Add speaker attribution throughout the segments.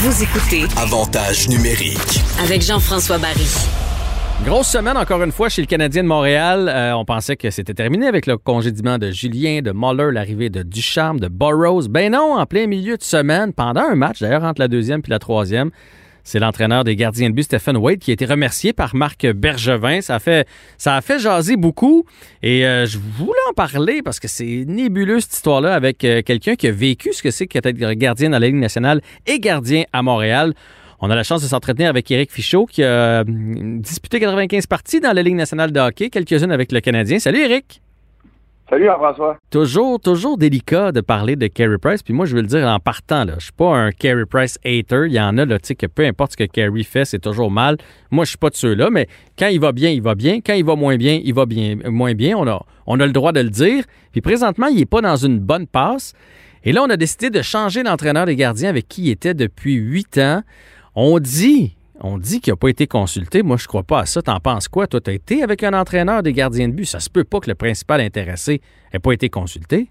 Speaker 1: Vous écoutez
Speaker 2: Avantage numérique.
Speaker 1: avec Jean-François Barry.
Speaker 3: Grosse semaine encore une fois chez le Canadien de Montréal. Euh, on pensait que c'était terminé avec le congédiement de Julien, de Muller, l'arrivée de Ducharme, de Burroughs. Ben non, en plein milieu de semaine, pendant un match d'ailleurs entre la deuxième puis la troisième, c'est l'entraîneur des gardiens de but, Stephen Wade, qui a été remercié par Marc Bergevin. Ça a fait, ça jaser beaucoup. Et euh, je voulais en parler parce que c'est nébuleux cette histoire-là avec euh, quelqu'un qui a vécu ce que c'est qu'être gardien dans la Ligue nationale et gardien à Montréal. On a la chance de s'entretenir avec Éric Fichaud qui a euh, disputé 95 parties dans la Ligue nationale de hockey, quelques-unes avec le Canadien. Salut Éric!
Speaker 4: Salut Jean-François.
Speaker 3: Toujours, toujours délicat de parler de Carey Price. Puis moi, je veux le dire en partant, là, je suis pas un Carey Price hater. Il y en a, là, tu sais, que peu importe ce que Carey fait, c'est toujours mal. Moi, je suis pas de ceux-là, mais quand il va bien, il va bien. Quand il va moins bien, il va bien, moins bien. On a, on a le droit de le dire. Puis présentement, il est pas dans une bonne passe. Et là, on a décidé de changer l'entraîneur des gardiens avec qui il était depuis huit ans. On dit, on dit qu'il n'a pas été consulté. Moi, je crois pas à ça. T'en penses quoi? Toi, tu as été avec un entraîneur des gardiens de but. Ça se peut pas que le principal intéressé n'ait pas été consulté.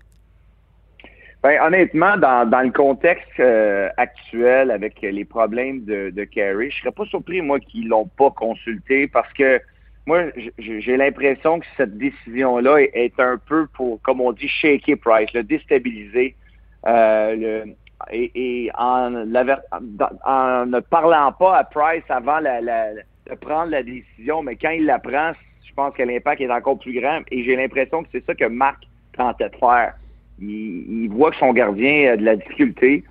Speaker 4: Ben, honnêtement, dans, le contexte euh, actuel avec les problèmes de, de Carey, je serais pas surpris, moi, qu'ils l'ont pas consulté parce que moi, j'ai l'impression que cette décision-là est, est un peu pour, comme on dit, shaker Price, le déstabiliser. Euh, le, et, et en, en ne parlant pas à Price avant la, la- de prendre la décision, mais quand il la prend, je pense que l'impact est encore plus grand. Et j'ai l'impression que c'est ça que Marc tentait de faire. Il, il voit que son gardien a de la difficulté.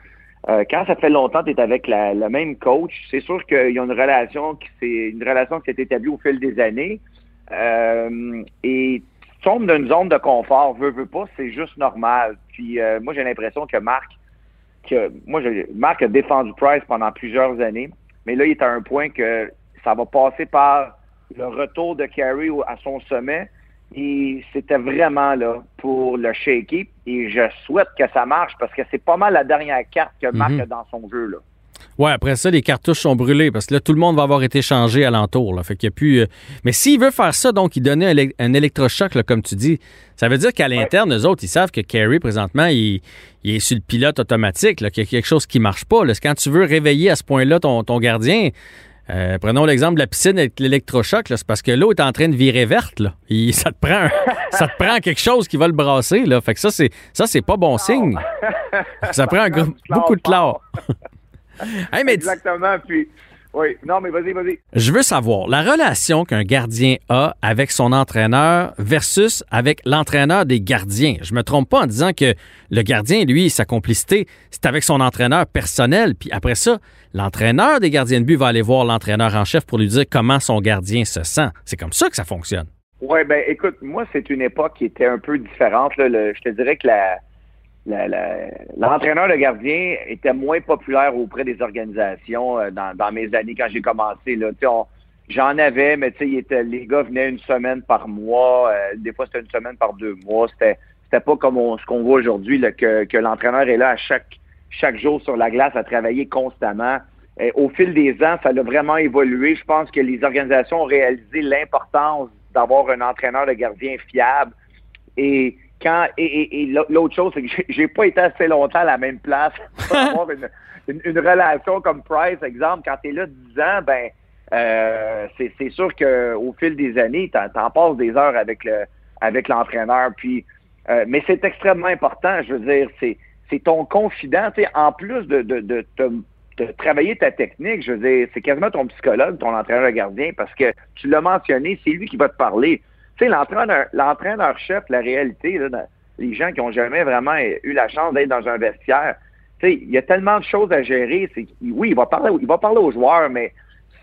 Speaker 4: Euh, quand ça fait longtemps que tu es avec la- le même coach, c'est sûr qu'il y a une relation qui s'est une relation qui s'est établie au fil des années. Euh, et tu tombes dans une zone de confort, veut, veut pas, c'est juste normal. Puis euh, moi j'ai l'impression que Marc, que moi je- Marc a défendu Price pendant plusieurs années, mais là il est à un point que ça va passer par le retour de Carey à son sommet. Et c'était vraiment là pour le shaker. Et je souhaite que ça marche parce que c'est pas mal la dernière carte que Marc
Speaker 3: Mhm.
Speaker 4: a dans son jeu. Là.
Speaker 3: Ouais, après ça, les cartouches sont brûlées parce que là, tout le monde va avoir été changé alentour. Là. Fait qu'il a plus. euh, Mais s'il veut faire ça, donc, il donnait un, élec- un électrochoc, là, comme tu dis, ça veut dire qu'à l'interne, eux autres, ils savent que Carey, présentement, il, il est sur le pilote automatique, qu'il y a quelque chose qui marche pas. Là. Quand tu veux réveiller à ce point-là ton, ton gardien, euh, prenons l'exemple de la piscine avec l'électrochoc, c'est parce que l'eau est en train de virer verte. Là. Il- ça, te prend un- ça te prend quelque chose qui va le brasser. Là. Fait que ça, c'est ça, c'est pas bon signe. Ça prend un beaucoup de chlore. Hey, mais dis-
Speaker 4: Exactement. Puis, oui. Non, mais vas-y, vas-y.
Speaker 3: Je veux savoir la relation qu'un gardien a avec son entraîneur versus avec l'entraîneur des gardiens. Je me trompe pas en disant que le gardien, lui, sa complicité, c'est avec son entraîneur personnel. Puis après ça, l'entraîneur des gardiens de but va aller voir l'entraîneur en chef pour lui dire comment son gardien se sent. C'est comme ça que ça fonctionne.
Speaker 4: Oui, ben écoute, moi, c'est une époque qui était un peu différente. là. Le- je te dirais que la- l'entraîneur de gardien était moins populaire auprès des organisations euh, dans, dans mes années quand j'ai commencé. J'en avais, mais était- les gars venaient une semaine par mois. euh, des fois, c'était une semaine par deux mois. C'était, c'était pas comme on- ce qu'on voit aujourd'hui, que, que l'entraîneur est là à chaque, chaque jour sur la glace à travailler constamment. Au fil des ans, ça a vraiment évolué. Je pense que les organisations ont réalisé l'importance d'avoir un entraîneur de gardien fiable. Et quand et, et- et l'autre chose, c'est que j'ai- pas été assez longtemps à la même place pour avoir une, une- une relation comme Price, exemple. Quand tu es là 10 ans, ben euh, c'est sûr qu'au fil des années, tu en passes des heures avec le avec l'entraîneur. Puis, euh, mais c'est extrêmement important. Je veux dire, c'est c'est ton confident. Tu sais, en plus de, de, de, de travailler ta technique, je veux dire, c'est quasiment ton psychologue, ton entraîneur gardien, parce que tu l'as mentionné, c'est lui qui va te parler. Sais, l'entraîneur, l'entraîneur-chef, la réalité, là, les gens qui ont jamais vraiment eu la chance d'être dans un vestiaire, il y a tellement de choses à gérer. Oui, il va parler, il va parler aux joueurs, mais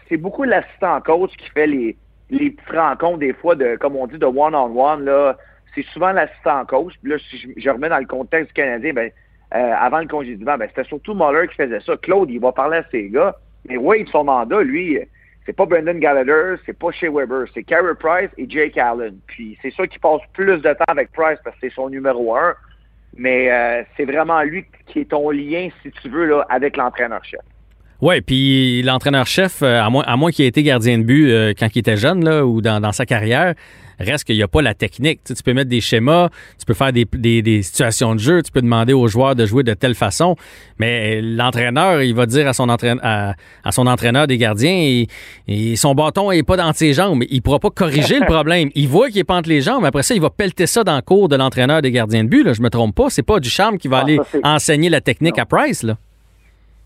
Speaker 4: c'est beaucoup l'assistant coach qui fait les, les petites rencontres des fois de, comme on dit, de one-on-one, là. C'est souvent l'assistant coach. Puis là, si je, je remets dans le contexte du Canadien, ben, euh, avant le congédiement, ben, c'était surtout Muller qui faisait ça. Claude, il va parler à ses gars. Mais Wade, son mandat, lui, c'est pas Brendan Gallagher, c'est pas Shea Weber, c'est Carey Price et Jake Allen. Puis c'est sûr qu'il passe plus de temps avec Price parce que c'est son numéro un. Mais euh, c'est vraiment lui qui est ton lien, si tu veux, là, avec l'entraîneur-chef.
Speaker 3: Oui, puis l'entraîneur-chef, euh, à moins, à moins qu'il ait été gardien de but euh, quand il était jeune là, ou dans, dans sa carrière, reste qu'il n'y a pas la technique. Tu, sais, tu peux mettre des schémas, tu peux faire des, des, des, situations de jeu, tu peux demander aux joueurs de jouer de telle façon, mais l'entraîneur, il va dire à son, entraîneur, à, à son entraîneur des gardiens, et, et son bâton n'est pas dans ses jambes. Il ne pourra pas corriger le problème. Il voit qu'il est pas entre les jambes, après ça, il va pelleter ça dans le cours de l'entraîneur des gardiens de but. Là, je me trompe pas. C'est pas du charme qui va aller enseigner la technique à Price. Là.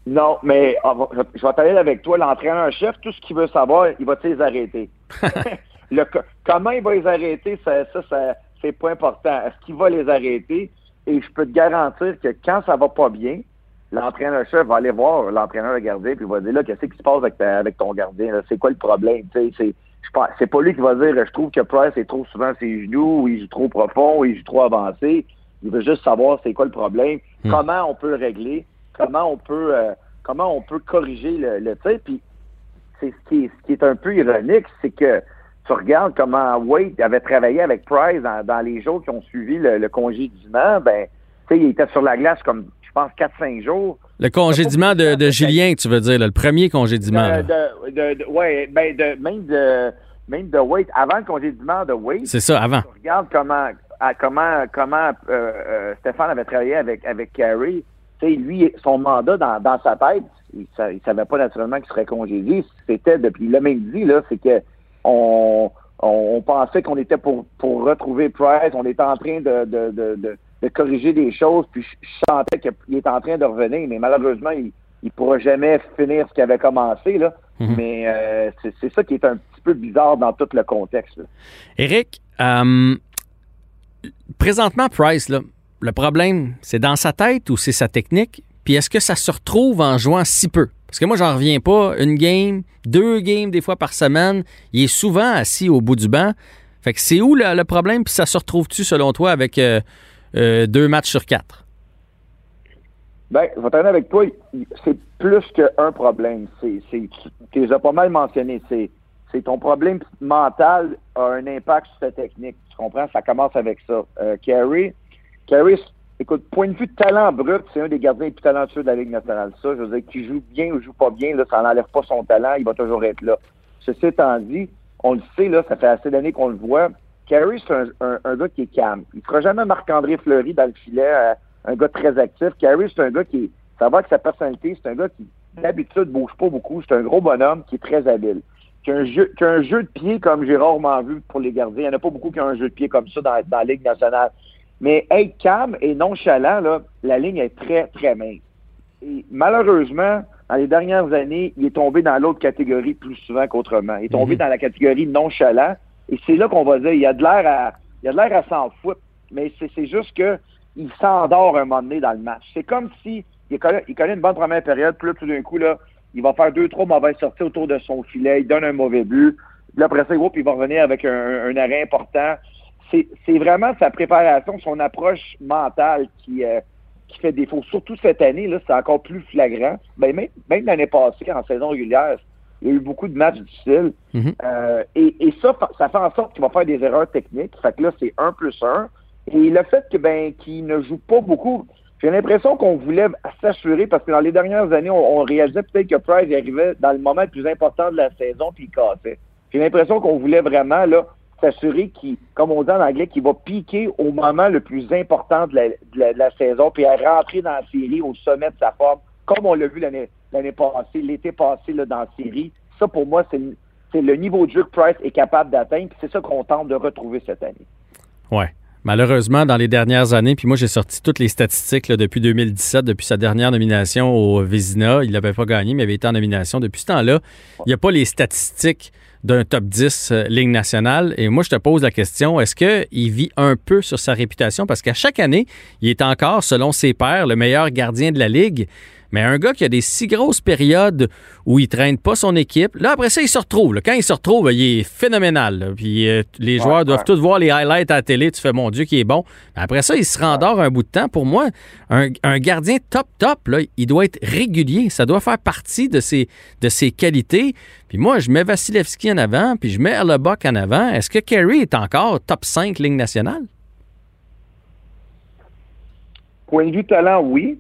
Speaker 4: Non, mais ah, je vais t'aller avec toi. L'entraîneur-chef, tout ce qu'il veut savoir, il va te les arrêter. le, comment il va les arrêter, ça, ça, c'est pas important. Est-ce qu'il va les arrêter? Et je peux te garantir que quand ça va pas bien, l'entraîneur-chef va aller voir l'entraîneur de gardien puis va dire là, qu'est-ce qui se passe avec, avec ton gardien? C'est quoi le problème? C'est, c'est pas lui qui va dire je trouve que Price est trop souvent ses genoux, ou il joue trop profond, ou il joue trop avancé. Il veut juste savoir c'est quoi le problème, hmm. comment on peut le régler? Comment on peut euh, comment on peut corriger le, le tir. Puis c'est ce qui, est, ce qui est un peu ironique, c'est que tu regardes comment Wade avait travaillé avec Price dans, les jours qui ont suivi le, le congédiement, ben, tu sais, il était sur la glace comme, je pense, 4-5 jours.
Speaker 3: Le congédiement de, de Julien, tu veux dire, le premier congédiement.
Speaker 4: Oui, ben, de, même de même de Wade, avant le congédiement de Wade.
Speaker 3: C'est ça, avant.
Speaker 4: Tu regardes comment, comment, comment euh, euh, Stéphane avait travaillé avec, avec Carey lui, son mandat dans, sa tête, il, ne savait pas naturellement qu'il serait congédié. C'était depuis le même dit, là, c'est que on, pensait qu'on était pour, pour retrouver Price, on était en train de, de, corriger des choses, puis je, sentais qu'il est en train de revenir, mais malheureusement, il ne pourra jamais finir ce qu'il avait commencé. Là. Mhm. Mais euh, c'est ça qui est un petit peu bizarre dans tout le contexte.
Speaker 3: Éric, euh, présentement, Price, là, le problème, c'est dans sa tête ou c'est sa technique? Puis est-ce que ça se retrouve en jouant si peu? Parce que moi, j'en reviens pas. Une game, deux games des fois par semaine, il est souvent assis au bout du banc. Fait que c'est où le, problème? Puis ça se retrouve-tu, selon toi, avec euh, euh, deux matchs sur quatre?
Speaker 4: Ben, je vais t'en avec toi. C'est plus qu'un problème. C'est, tu les as pas mal mentionné. C'est, ton problème mental a un impact sur ta technique. Tu comprends? Ça commence avec ça. Euh, Carrie, Caris, écoute, point de vue de talent brut, c'est un des gardiens les plus talentueux de la Ligue nationale. Ça, je veux dire, qu'il joue bien ou joue pas bien, là, ça n'enlève pas son talent, il va toujours être là. Ceci étant dit, on le sait, là, ça fait assez d'années qu'on le voit. Carey, c'est un, gars qui est calme. Il ne fera jamais Marc-André Fleury dans le filet, euh, un gars très actif. Carey, c'est un gars qui, ça va avec sa personnalité, c'est un gars qui, d'habitude, bouge pas beaucoup. C'est un gros bonhomme qui est très habile. Qui a, un jeu, un jeu de pied comme j'ai rarement vu pour les gardiens. Il n'y en a pas beaucoup qui ont un jeu de pied comme ça dans, dans la Ligue nationale. Mais être calme et nonchalant, là, la ligne est très, très mince. Et malheureusement, dans les dernières années, il est tombé dans l'autre catégorie plus souvent qu'autrement. Il est tombé mhm. dans la catégorie nonchalant. Et c'est là qu'on va dire, il y a de l'air à, il a de l'air à s'en foutre. Mais c'est juste que il s'endort un moment donné dans le match. C'est comme si il connaît, il connaît une bonne première période, puis là, tout d'un coup, là, il va faire deux, trois mauvaises sorties autour de son filet, il donne un mauvais but. Puis là, après ça, il va revenir avec un, un arrêt important c'est vraiment sa préparation, son approche mentale qui, euh, qui fait défaut. Surtout cette année, là, c'est encore plus flagrant. Ben, même même l'année passée, en saison régulière, il y a eu beaucoup de matchs difficiles. Mm-hmm. euh, et, et, ça, ça fait en sorte qu'il va faire des erreurs techniques. Fait que là, c'est un plus un. Et le fait que ben qu'il ne joue pas beaucoup, j'ai l'impression qu'on voulait s'assurer, parce que dans les dernières années, on, réalisait peut-être que Price arrivait dans le moment le plus important de la saison, puis il cassait. J'ai l'impression qu'on voulait vraiment là s'assurer qu'il, comme on dit en anglais, qu'il va piquer au moment le plus important de la, saison, puis à rentrer dans la série au sommet de sa forme, comme on l'a vu l'année, passée, l'été passé là, dans la série. Ça, pour moi, c'est, le niveau de jeu que Price est capable d'atteindre, puis c'est ça qu'on tente de retrouver cette année.
Speaker 3: Ouais. Malheureusement, dans les dernières années, puis moi j'ai sorti toutes les statistiques depuis 2017, depuis sa dernière nomination au Vézina. Il n'avait pas gagné, mais il avait été en nomination. Depuis ce temps-là, il n'y a pas les statistiques d'un top 10 euh, Ligue nationale. Et moi, je te pose la question, est-ce qu'il vit un peu sur sa réputation? Parce qu'à chaque année, il est encore, selon ses pairs, le meilleur gardien de la Ligue. Mais un gars qui a des si grosses périodes où il traîne pas son équipe, là, après ça, il se retrouve. Quand il se retrouve, il est phénoménal. Puis euh, les joueurs doivent tous voir les highlights à la télé. Tu fais, mon Dieu, qui est bon. après ça, il se rendort un bout de temps. Pour moi, un, gardien top, top, là, il doit être régulier. Ça doit faire partie de ses, de ses qualités. Puis moi, je mets Vasilevski en avant, puis je mets Erlebach en avant. Est-ce que Kerry est encore top 5 ligne nationale?
Speaker 4: Point de vue talent, oui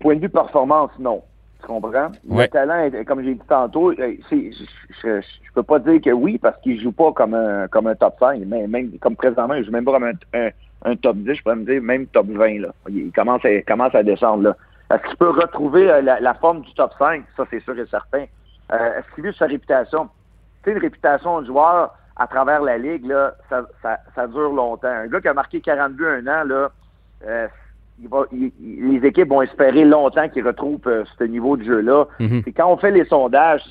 Speaker 4: point de vue performance, non. Tu comprends? Le talent, comme j'ai dit tantôt, euh, je, ne peux pas dire que oui, parce qu'il joue pas comme un, comme un top 5, mais même comme présentement, il joue même pas comme un, top 10, je pourrais me dire même top 20. Là. Il commence à, commence à descendre. Là. Est-ce qu'il peut retrouver euh, la, forme du top 5? Ça, c'est sûr et certain. Euh, est-ce qu'il veut sa réputation? Tu sais, une réputation de joueur à travers la Ligue, là, ça, ça, dure longtemps. Un gars qui a marqué 42 un an, là, euh, il va, les équipes vont espérer longtemps qu'il retrouve ce niveau de jeu-là. Mhm. quand on fait les sondages,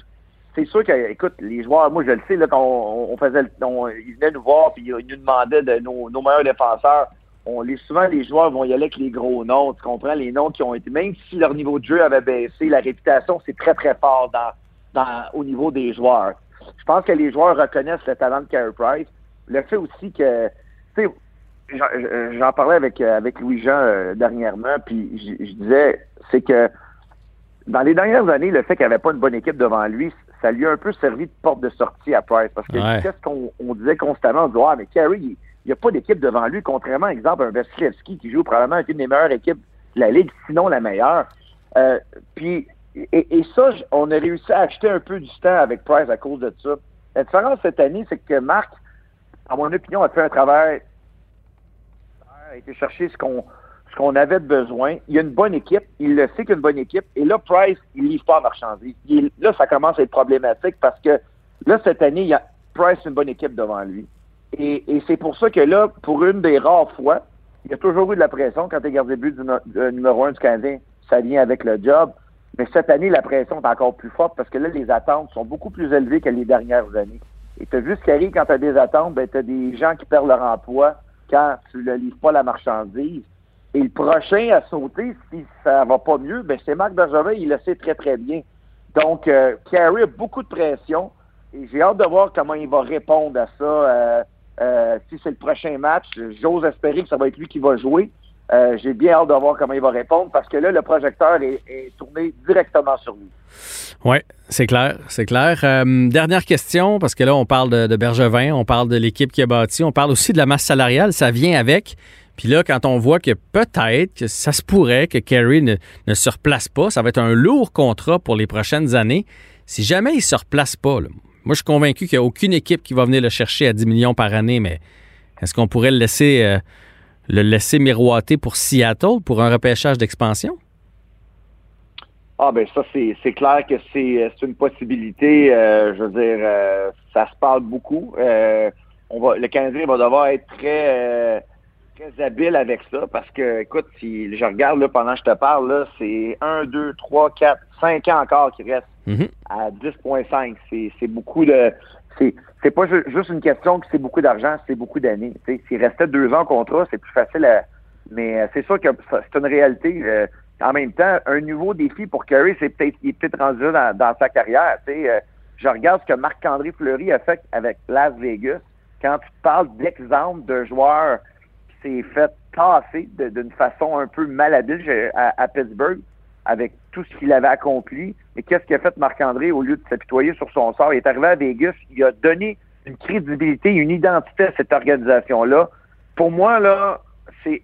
Speaker 4: c'est sûr que, écoute, les joueurs, moi je le sais, là, quand on, faisait, ils venaient nous voir puis ils nous demandaient de nos, nos meilleurs défenseurs on les, souvent les joueurs vont y aller avec les gros noms, tu comprends, les noms qui ont été, même si leur niveau de jeu avait baissé, la réputation, c'est très, très fort dans, au niveau des joueurs. Je pense que les joueurs reconnaissent le talent de Carey Price. Le fait aussi que, tu sais, j'en parlais avec, avec Louis-Jean euh, dernièrement, puis je, disais, c'est que dans les dernières années, le fait qu'il n'y avait pas une bonne équipe devant lui, ça lui a un peu servi de porte de sortie à Price. Parce que qu'est-ce qu'on disait constamment? On disait, ah, mais Carey, il, n'y a pas d'équipe devant lui, contrairement, exemple, à un Vasilevski qui joue probablement avec une des meilleures équipes de la Ligue, sinon la meilleure. Euh, puis, et, ça, on a réussi à acheter un peu du temps avec Price à cause de ça. La différence cette année, c'est que Marc, à mon opinion, a fait un travail, a été chercher ce qu'on avait besoin. Il y a une bonne équipe, il le sait qu'il y a une bonne équipe, et là, Price, il livre pas à marchandise. là, ça commence à être problématique parce que là, cette année, il y a Price une bonne équipe devant lui. Et, c'est pour ça que là, pour une des rares fois, il y a toujours eu de la pression quand tu es de but du numéro un du Canadien. Ça vient avec le job. Mais cette année, la pression est encore plus forte parce que là, les attentes sont beaucoup plus élevées que les dernières années. Et tu as vu ce qui arrive quand tu as des attentes, ben, tu as des gens qui perdent leur emploi quand tu ne livres pas la marchandise. Et le prochain à sauter, si ça va pas mieux, ben, c'est Marc Bergevin, il le sait très, très bien. Donc, euh, a beaucoup de pression. Et j'ai hâte de voir comment il va répondre à ça. Euh, euh, si c'est le prochain match, j'ose espérer que ça va être lui qui va jouer. Euh, j'ai bien hâte de voir comment il va répondre parce que là, le projecteur est, tourné directement sur lui.
Speaker 3: Oui, c'est clair, c'est clair. Euh, dernière question, parce que là, on parle de, Bergevin, on parle de l'équipe qui a bâti, on parle aussi de la masse salariale, ça vient avec. Puis là, quand on voit que peut-être que ça se pourrait que Kerry ne, ne, se replace pas, ça va être un lourd contrat pour les prochaines années. Si jamais il ne se replace pas, moi, je suis convaincu qu'il n'y a aucune équipe qui va venir le chercher à 10 millions par année, mais est-ce qu'on pourrait le laisser, euh, le laisser miroiter pour Seattle pour un repêchage d'expansion?
Speaker 4: Ah ben ça, c'est clair que c'est une possibilité. Euh, je veux dire, euh, ça se parle beaucoup. on va, le Canadien va devoir être très très habile avec ça parce que, écoute, si je regarde là, pendant que je te parle, c'est 1, 2, 3, 4, 5 ans encore qui restent mhm. à 10,5. C'est beaucoup de. C'est pas juste une question que c'est beaucoup d'argent, c'est beaucoup d'années. S'il restait deux ans en contrat, c'est plus facile à. Mais euh, c'est sûr que c'est une réalité. Euh, en même temps, un nouveau défi pour Curry, c'est peut-être il est peut-être rendu dans, dans sa carrière. Euh, je regarde ce que Marc-André Fleury a fait avec Las Vegas. Quand tu parles d'exemple de joueurs s'est fait tasser d'une façon un peu malhabile à, Pittsburgh avec tout ce qu'il avait accompli. Mais qu'est-ce qu'a fait Marc-André au lieu de s'apitoyer sur son sort? Il est arrivé à Vegas, il a donné une crédibilité, une identité à cette organisation-là. Pour moi, là, c'est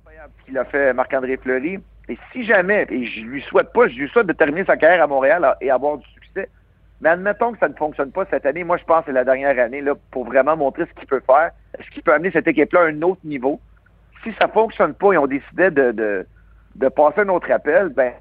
Speaker 4: incroyable ce qu'il a fait Marc-André Fleury. Et si jamais, et je lui souhaite pas, je lui souhaite de terminer sa carrière à Montréal et avoir du succès, mais admettons que ça ne fonctionne pas cette année. Moi, je pense que c'est la dernière année là, pour vraiment montrer ce qu'il peut faire. Est-ce qu'il peut amener cette équipe-là à un autre niveau? Si ça ne fonctionne pas et on décidait de, de, passer un autre appel, ben,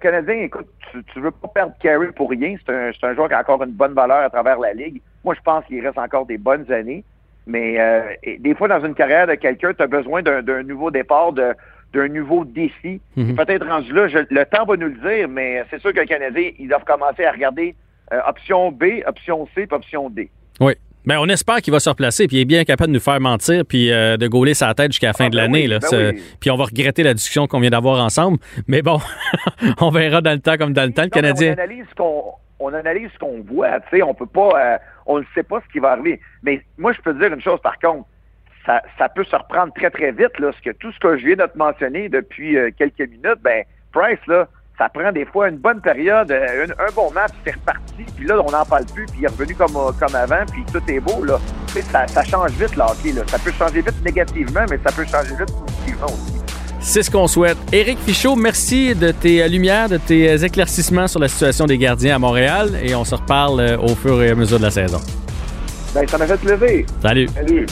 Speaker 4: Canadien, écoute, tu ne veux pas perdre Carey pour rien. C'est un, un, joueur qui a encore une bonne valeur à travers la Ligue. Moi, je pense qu'il reste encore des bonnes années. Mais euh, des fois, dans une carrière de quelqu'un, tu as besoin d'un nouveau départ, d'un nouveau défi. Mhm. Peut-être rendu là, le temps va nous le dire, mais c'est sûr que le Canadien, ils doivent commencer à regarder euh, option B, option C, puis option D.
Speaker 3: Oui. Ben, on espère qu'il va se replacer puis il est bien capable de nous faire mentir puis euh, de gauler sa tête jusqu'à la fin ah, de ben l'année. Ben puis on va regretter la discussion qu'on vient d'avoir ensemble. Mais bon, on verra dans le temps comme dans le temps. Le Canadien.
Speaker 4: On analyse ce qu'on on analyse ce qu'on voit. Tu sais, on peut pas, euh, on ne sait pas ce qui va arriver. Mais moi, je peux te dire une chose par contre. Ça, ça peut se reprendre très très vite là, parce que tout ce que je viens de te mentionner depuis quelques minutes, ben Price là, ça prend des fois une bonne période, euh, un bon match, c'est reparti, puis là, on n'en parle plus, puis il est revenu comme, euh, comme avant, puis tout est beau. Là. Ça, ça change vite, là, Là. Ça peut changer vite négativement, mais ça peut changer vite positivement aussi.
Speaker 3: C'est ce qu'on souhaite. Éric Fichaud, merci de tes lumières, de tes éclaircissements sur la situation des gardiens à Montréal et on se reparle au fur et à mesure de la saison.
Speaker 4: Ben, ça m'a fait plaisir.
Speaker 3: Salut.
Speaker 4: Salut.